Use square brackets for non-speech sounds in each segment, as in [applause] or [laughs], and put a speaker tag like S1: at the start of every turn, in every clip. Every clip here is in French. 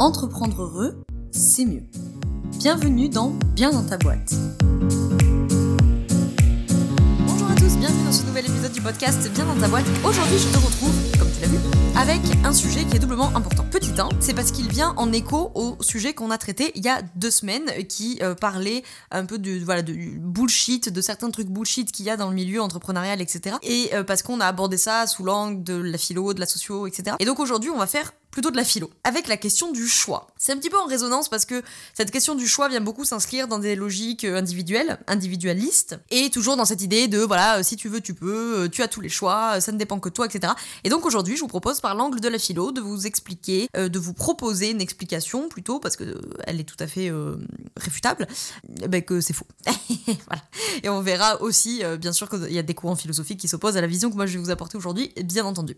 S1: Entreprendre heureux, c'est mieux. Bienvenue dans Bien dans ta boîte. Bonjour à tous, bienvenue dans ce nouvel épisode du podcast Bien dans ta boîte. Aujourd'hui, je te retrouve, comme tu l'as vu, avec un sujet qui est doublement important. Petit 1, c'est parce qu'il vient en écho au sujet qu'on a traité il y a deux semaines, qui euh, parlait un peu de, voilà, de bullshit, de certains trucs bullshit qu'il y a dans le milieu entrepreneurial, etc. Et euh, parce qu'on a abordé ça sous l'angle de la philo, de la socio, etc. Et donc aujourd'hui, on va faire plutôt de la philo, avec la question du choix. C'est un petit peu en résonance parce que cette question du choix vient beaucoup s'inscrire dans des logiques euh, individuelles, individualistes, et toujours dans cette idée de voilà, si tu veux, tu peux, tu as tous les choix, ça ne dépend que toi, etc. Et donc aujourd'hui, je vous propose par l'angle de la philo de vous expliquer, euh, de vous proposer une explication plutôt, parce que euh, elle est tout à fait euh, réfutable, eh ben, que c'est faux. [laughs] Et on verra aussi, bien sûr, qu'il y a des courants philosophiques qui s'opposent à la vision que moi je vais vous apporter aujourd'hui, bien entendu.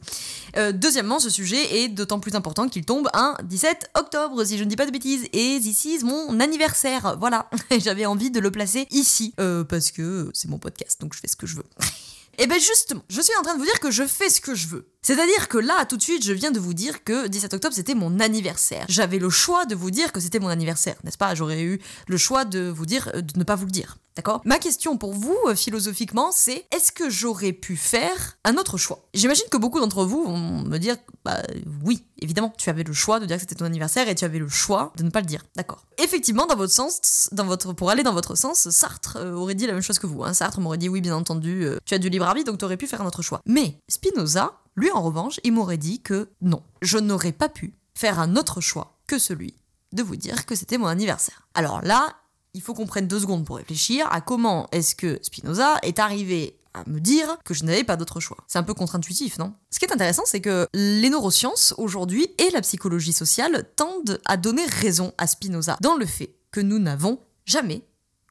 S1: deuxièmement, ce sujet est d'autant plus important qu'il tombe un 17 octobre, si je ne dis pas de bêtises, et ici mon anniversaire. Voilà, [laughs] j'avais envie de le placer ici, parce que c'est mon podcast, donc je fais ce que je veux. Et [laughs] eh ben justement, je suis en train de vous dire que je fais ce que je veux. C'est-à-dire que là, tout de suite, je viens de vous dire que 17 octobre, c'était mon anniversaire. J'avais le choix de vous dire que c'était mon anniversaire, n'est-ce pas? J'aurais eu le choix de vous dire, euh, de ne pas vous le dire. D'accord? Ma question pour vous, euh, philosophiquement, c'est est-ce que j'aurais pu faire un autre choix? J'imagine que beaucoup d'entre vous vont me dire, bah oui, évidemment, tu avais le choix de dire que c'était ton anniversaire et tu avais le choix de ne pas le dire. D'accord? Effectivement, dans votre sens, dans votre, pour aller dans votre sens, Sartre euh, aurait dit la même chose que vous. Hein. Sartre m'aurait dit, oui, bien entendu, tu as du libre arbitre, donc tu aurais pu faire un autre choix. Mais Spinoza, lui, en revanche, il m'aurait dit que non, je n'aurais pas pu faire un autre choix que celui de vous dire que c'était mon anniversaire. Alors là, il faut qu'on prenne deux secondes pour réfléchir à comment est-ce que Spinoza est arrivé à me dire que je n'avais pas d'autre choix. C'est un peu contre-intuitif, non? Ce qui est intéressant, c'est que les neurosciences aujourd'hui et la psychologie sociale tendent à donner raison à Spinoza dans le fait que nous n'avons jamais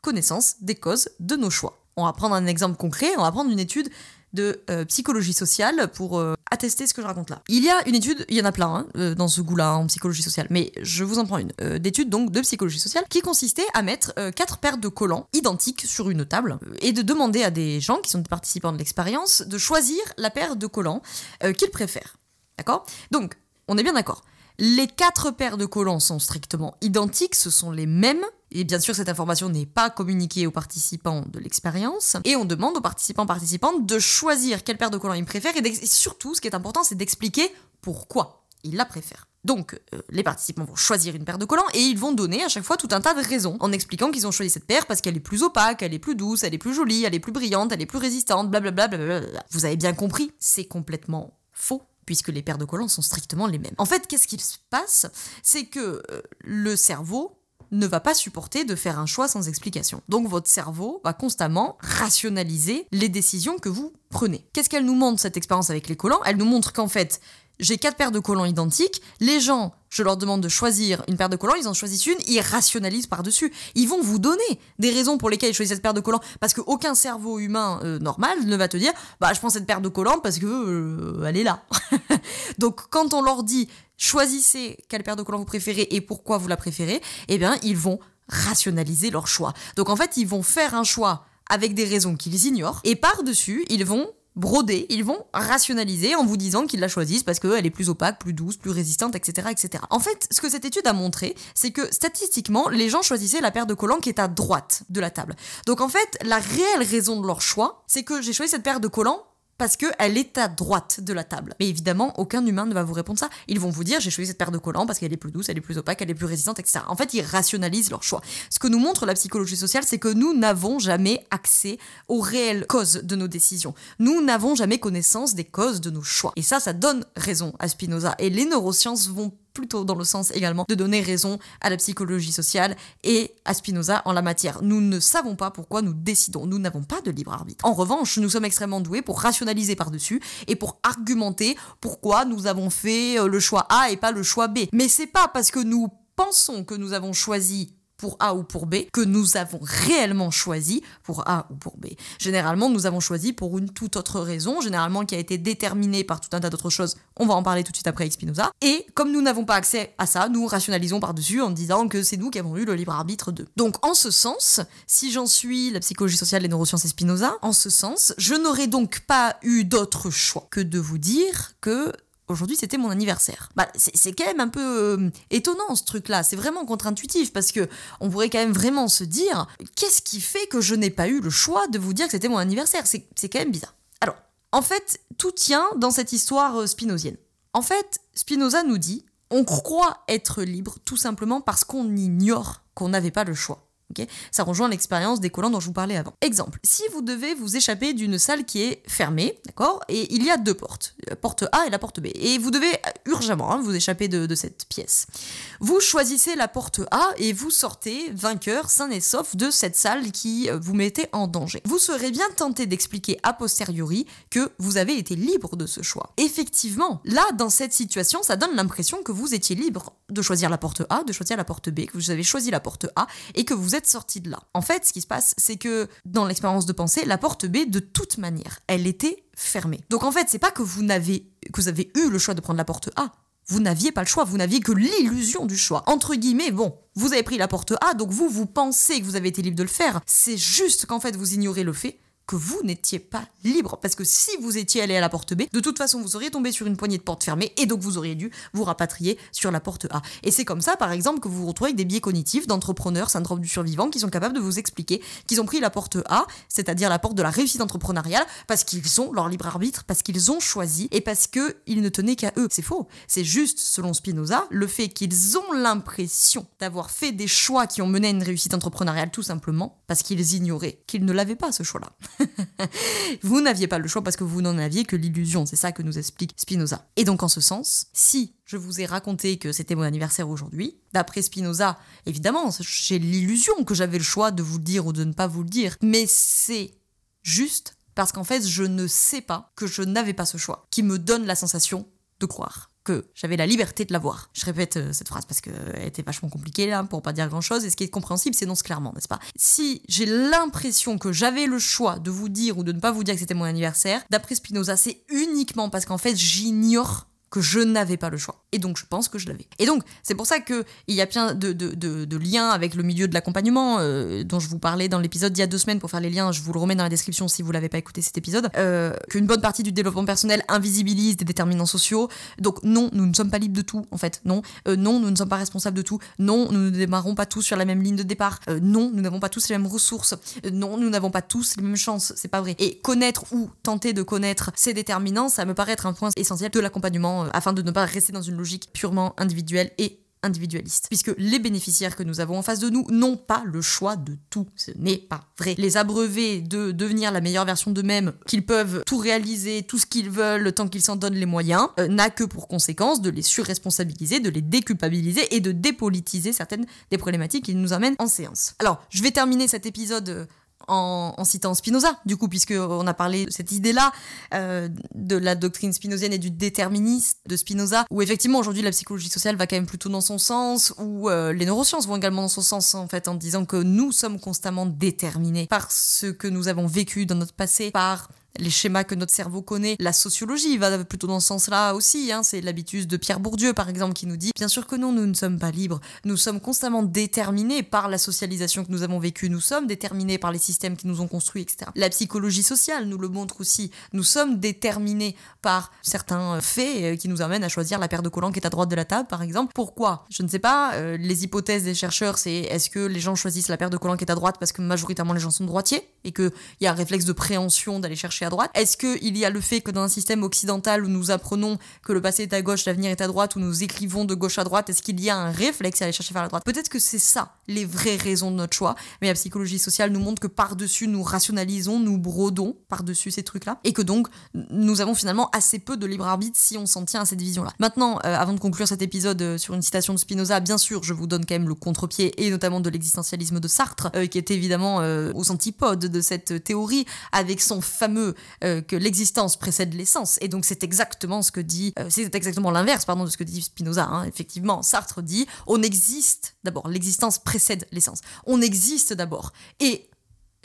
S1: connaissance des causes de nos choix. On va prendre un exemple concret, on va prendre une étude de euh, psychologie sociale pour euh, attester ce que je raconte là. Il y a une étude, il y en a plein hein, euh, dans ce goût-là en psychologie sociale, mais je vous en prends une, d'étude donc de psychologie sociale qui consistait à mettre quatre paires de collants identiques sur une table et de demander à des gens qui sont des participants de l'expérience de choisir la paire de collants qu'ils préfèrent. D'accord? Donc, on est bien d'accord. Les quatre paires de collants sont strictement identiques, ce sont les mêmes. Et bien sûr, cette information n'est pas communiquée aux participants de l'expérience. Et on demande aux participants participantes de choisir quelle paire de collants ils préfèrent. Et, surtout, ce qui est important, c'est d'expliquer pourquoi ils la préfèrent. Donc, euh, les participants vont choisir une paire de collants et ils vont donner à chaque fois tout un tas de raisons en expliquant qu'ils ont choisi cette paire parce qu'elle est plus opaque, elle est plus douce, elle est plus jolie, elle est plus brillante, elle est plus résistante, blablabla. Vous avez bien compris, c'est complètement faux puisque les paires de collants sont strictement les mêmes. En fait, qu'est-ce qui se passe? C'est que euh, le cerveau ne va pas supporter de faire un choix sans explication. Donc votre cerveau va constamment rationaliser les décisions que vous prenez. Qu'est-ce qu'elle nous montre cette expérience avec les collants? Elle nous montre qu'en fait, j'ai quatre paires de collants identiques, les gens, je leur demande de choisir une paire de collants, ils en choisissent une, ils rationalisent par-dessus. Ils vont vous donner des raisons pour lesquelles ils choisissent cette paire de collants, parce qu'aucun cerveau humain euh, normal ne va te dire, bah je prends cette paire de collants parce que euh, elle est là. [laughs] Donc quand on leur dit, choisissez quelle paire de collants vous préférez et pourquoi vous la préférez, eh bien ils vont rationaliser leur choix. Donc en fait, ils vont faire un choix avec des raisons qu'ils ignorent, et par-dessus, ils vont broder, ils vont rationaliser en vous disant qu'ils la choisissent parce qu'elle est plus opaque, plus douce, plus résistante, etc., etc. En fait, ce que cette étude a montré, c'est que statistiquement, les gens choisissaient la paire de collants qui est à droite de la table. Donc en fait, la réelle raison de leur choix, c'est que j'ai choisi cette paire de collants parce qu'elle est à droite de la table. Mais évidemment, aucun humain ne va vous répondre ça. Ils vont vous dire j'ai choisi cette paire de collants parce qu'elle est plus douce, elle est plus opaque, elle est plus résistante, etc. En fait, ils rationalisent leur choix. Ce que nous montre la psychologie sociale, c'est que nous n'avons jamais accès aux réelles causes de nos décisions. Nous n'avons jamais connaissance des causes de nos choix. Et ça, ça donne raison à Spinoza. Et les neurosciences vont plutôt dans le sens également de donner raison à la psychologie sociale et à Spinoza en la matière. Nous ne savons pas pourquoi nous décidons, nous n'avons pas de libre arbitre. En revanche, nous sommes extrêmement doués pour rationaliser par-dessus et pour argumenter pourquoi nous avons fait euh, le choix A et pas le choix B. Mais c'est pas parce que nous pensons que nous avons choisi pour A ou pour B que nous avons réellement choisi pour A ou pour B. Généralement, nous avons choisi pour une toute autre raison, généralement qui a été déterminée par tout un tas d'autres choses. On va en parler tout de suite après avec Spinoza. Et comme nous n'avons pas accès à ça, nous rationalisons par-dessus en disant que c'est nous qui avons eu le libre arbitre de. Donc, en ce sens, si j'en suis la psychologie sociale, les neurosciences et Spinoza, en ce sens, je n'aurais donc pas eu d'autre choix que de vous dire que aujourd'hui c'était mon anniversaire. Bah, c'est quand même un peu euh, étonnant ce truc-là, c'est vraiment contre-intuitif parce que on pourrait quand même vraiment se dire qu'est-ce qui fait que je n'ai pas eu le choix de vous dire que c'était mon anniversaire? C'est quand même bizarre. Alors, en fait, tout tient dans cette histoire euh, spinozienne. En fait, Spinoza nous dit on croit être libre tout simplement parce qu'on ignore qu'on n'avait pas le choix ça rejoint l'expérience des collants dont je vous parlais avant. Exemple, si vous devez vous échapper d'une salle qui est fermée, d'accord, et il y a deux portes, la porte A et la porte B, et vous devez urgemment hein, vous échapper de, cette pièce. Vous choisissez la porte A et vous sortez vainqueur, sain et sauf de cette salle qui euh, vous mettait en danger. Vous serez bien tenté d'expliquer a posteriori que vous avez été libre de ce choix. Effectivement, là, dans cette situation, ça donne l'impression que vous étiez libre de choisir la porte A, de choisir la porte B, que vous avez choisi la porte A et que sorti de là. En fait, ce qui se passe, c'est que dans l'expérience de pensée, la porte B, de toute manière, elle était fermée. Donc en fait, c'est pas que vous n'avez que vous avez eu le choix de prendre la porte A. Vous n'aviez pas le choix, vous n'aviez que l'illusion du choix. Entre guillemets, bon, vous avez pris la porte A, donc vous, vous pensez que vous avez été libre de le faire. C'est juste qu'en fait, vous ignorez le fait que vous n'étiez pas libre. Parce que si vous étiez allé à la porte B, de toute façon, vous auriez tombé sur une poignée de porte fermée et donc vous auriez dû vous rapatrier sur la porte A. Et c'est comme ça, par exemple, que vous vous retrouvez avec des biais cognitifs d'entrepreneurs, syndrome du survivant, qui sont capables de vous expliquer qu'ils ont pris la porte A, c'est-à-dire la porte de la réussite entrepreneuriale, parce qu'ils ont leur libre arbitre, parce qu'ils ont choisi et parce qu'ils ne tenaient qu'à eux. C'est faux. C'est juste, selon Spinoza, le fait qu'ils ont l'impression d'avoir fait des choix qui ont mené à une réussite entrepreneuriale tout simplement parce qu'ils ignoraient qu'ils ne l'avaient pas ce choix-là. [laughs] vous n'aviez pas le choix parce que vous n'en aviez que l'illusion, c'est ça que nous explique Spinoza. Et donc en ce sens, si je vous ai raconté que c'était mon anniversaire aujourd'hui, d'après Spinoza, évidemment, j'ai l'illusion que j'avais le choix de vous le dire ou de ne pas vous le dire, mais c'est juste parce qu'en fait, je ne sais pas que je n'avais pas ce choix, qui me donne la sensation de croire que j'avais la liberté de la voir. Je répète euh, cette phrase parce qu'elle était vachement compliquée là, pour pas dire grand chose, et ce qui est compréhensible, c'est non clairement, n'est-ce pas? Si j'ai l'impression que j'avais le choix de vous dire ou de ne pas vous dire que c'était mon anniversaire, d'après Spinoza, c'est uniquement parce qu'en fait, j'ignore que je n'avais pas le choix. Et donc, je pense que je l'avais. Et donc, c'est pour ça qu'il y a plein de, de, liens avec le milieu de l'accompagnement, euh, dont je vous parlais dans l'épisode d'il y a deux semaines. Pour faire les liens, je vous le remets dans la description si vous l'avez pas écouté cet épisode. Euh, qu'une bonne partie du développement personnel invisibilise des déterminants sociaux. Donc, non, nous ne sommes pas libres de tout, en fait. Non, euh, non, nous ne sommes pas responsables de tout. Non, nous ne démarrons pas tous sur la même ligne de départ. non, nous n'avons pas tous les mêmes ressources. non, nous n'avons pas tous les mêmes chances. C'est pas vrai. Et connaître ou tenter de connaître ces déterminants, ça me paraît être un point essentiel de l'accompagnement euh, afin de ne pas rester dans une logique purement individuelle et individualiste. Puisque les bénéficiaires que nous avons en face de nous n'ont pas le choix de tout. Ce n'est pas vrai. Les abreuver de devenir la meilleure version d'eux-mêmes, qu'ils peuvent tout réaliser, tout ce qu'ils veulent, tant qu'ils s'en donnent les moyens, euh, n'a que pour conséquence de les surresponsabiliser, de les déculpabiliser et de dépolitiser certaines des problématiques qu'ils nous amènent en séance. Alors, je vais terminer cet épisode en, citant Spinoza, du coup, puisqu'on a parlé de cette idée-là, euh, de la doctrine spinozienne et du déterminisme de Spinoza, où effectivement aujourd'hui la psychologie sociale va quand même plutôt dans son sens, où euh, les neurosciences vont également dans son sens, en fait, en disant que nous sommes constamment déterminés par ce que nous avons vécu dans notre passé, par les schémas que notre cerveau connaît. La sociologie va plutôt dans ce sens-là aussi. Hein. C'est l'habitude de Pierre Bourdieu, par exemple, qui nous dit Bien sûr que non, nous ne sommes pas libres. Nous sommes constamment déterminés par la socialisation que nous avons vécue. Nous sommes déterminés par les systèmes qui nous ont construits, etc. La psychologie sociale nous le montre aussi. Nous sommes déterminés par certains faits euh, qui nous amènent à choisir la paire de collants qui est à droite de la table, par exemple. Pourquoi? Je ne sais pas. Euh, les hypothèses des chercheurs, c'est est-ce que les gens choisissent la paire de collants qui est à droite parce que majoritairement les gens sont droitiers et qu'il y a un réflexe de préhension d'aller chercher droite Est-ce qu'il y a le fait que dans un système occidental où nous apprenons que le passé est à gauche, l'avenir est à droite, où nous écrivons de gauche à droite, est-ce qu'il y a un réflexe à aller chercher vers la droite? Peut-être que c'est ça les vraies raisons de notre choix, mais la psychologie sociale nous montre que par-dessus nous rationalisons, nous brodons par-dessus ces trucs-là, et que donc nous avons finalement assez peu de libre arbitre si on s'en tient à cette vision-là. Maintenant, euh, avant de conclure cet épisode euh, sur une citation de Spinoza, bien sûr, je vous donne quand même le contre-pied, et notamment de l'existentialisme de Sartre, euh, qui est évidemment aux antipodes de cette théorie, avec son fameux euh, que l'existence précède l'essence. Et donc c'est exactement ce que dit, euh, c'est exactement l'inverse, pardon, de ce que dit Spinoza. Hein. Effectivement, Sartre dit, on existe d'abord, l'existence précède l'essence. On existe d'abord. Et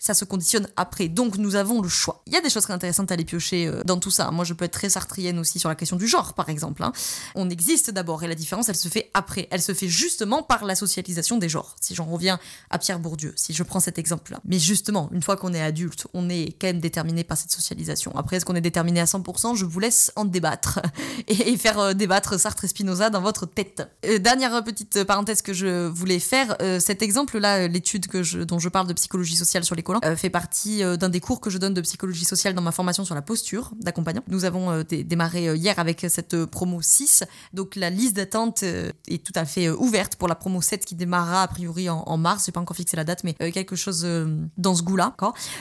S1: ça se conditionne après. Donc nous avons le choix. Il y a des choses très intéressantes à aller piocher euh, dans tout ça. Moi, je peux être très sartrienne aussi sur la question du genre, par exemple. hein. On existe d'abord et la différence, elle se fait après. Elle se fait justement par la socialisation des genres. Si j'en reviens à Pierre Bourdieu, si je prends cet exemple-là. Mais justement, une fois qu'on est adulte, on est quand même déterminé par cette socialisation. Après, est-ce qu'on est déterminé à 100% Je vous laisse en débattre [laughs] et, faire euh, débattre Sartre et Spinoza dans votre tête. Euh, dernière petite parenthèse que je voulais faire, cet exemple-là, l'étude dont je parle de psychologie sociale sur les euh, fait partie euh, d'un des cours que je donne de psychologie sociale dans ma formation sur la posture d'accompagnant. Nous avons euh, dé- démarré hier avec cette promo 6, donc la liste d'attente est tout à fait ouverte pour la promo 7 qui démarrera a priori en, en mars, j'ai pas encore fixé la date, mais quelque chose dans ce goût-là.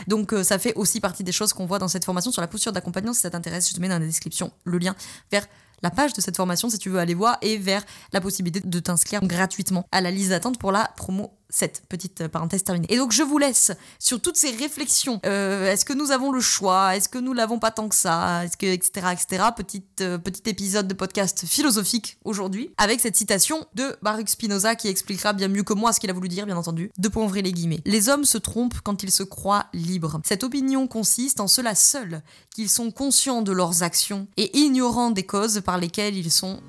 S1: Donc ça fait aussi partie des choses qu'on voit dans cette formation sur la posture d'accompagnant. Si ça t'intéresse, je te mets dans la description le lien vers la page de cette formation si tu veux aller voir et vers la possibilité de t'inscrire gratuitement à la liste d'attente pour la promo 7. Petite euh, parenthèse terminée. Et donc je vous laisse sur toutes ces réflexions. Euh, Est-ce que nous avons le choix? Est-ce que nous l'avons pas tant que ça? Est-ce que etc etc. Euh, petit épisode de podcast philosophique aujourd'hui avec cette citation de Baruch Spinoza qui expliquera bien mieux que moi ce qu'il a voulu dire bien entendu. De point ouvrir les guillemets. Les hommes se trompent quand ils se croient libres. Cette opinion consiste en cela seul qu'ils sont conscients de leurs actions et ignorants des causes par lesquelles ils sont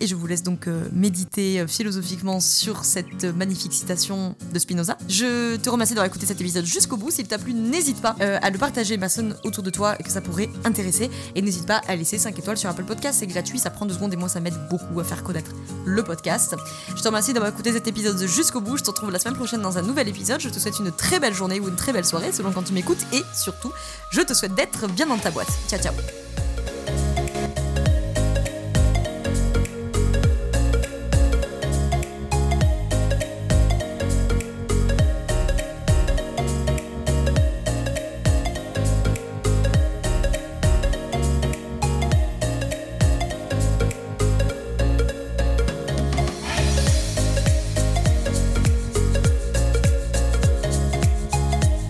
S1: Et je vous laisse donc euh, méditer euh, philosophiquement sur cette euh, magnifique citation de Spinoza. Je te remercie d'avoir écouté cet épisode jusqu'au bout. S'il t'a plu, n'hésite pas à le partager, maçonne, autour de toi, et que ça pourrait intéresser. Et n'hésite pas à laisser 5 étoiles sur Apple Podcast, c'est gratuit, ça prend 2 secondes et moi ça m'aide beaucoup à faire connaître le podcast. Je te remercie d'avoir écouté cet épisode jusqu'au bout. Je te retrouve la semaine prochaine dans un nouvel épisode. Je te souhaite une très belle journée ou une très belle soirée selon quand tu m'écoutes. Et surtout, je te souhaite d'être bien dans ta boîte. Ciao ciao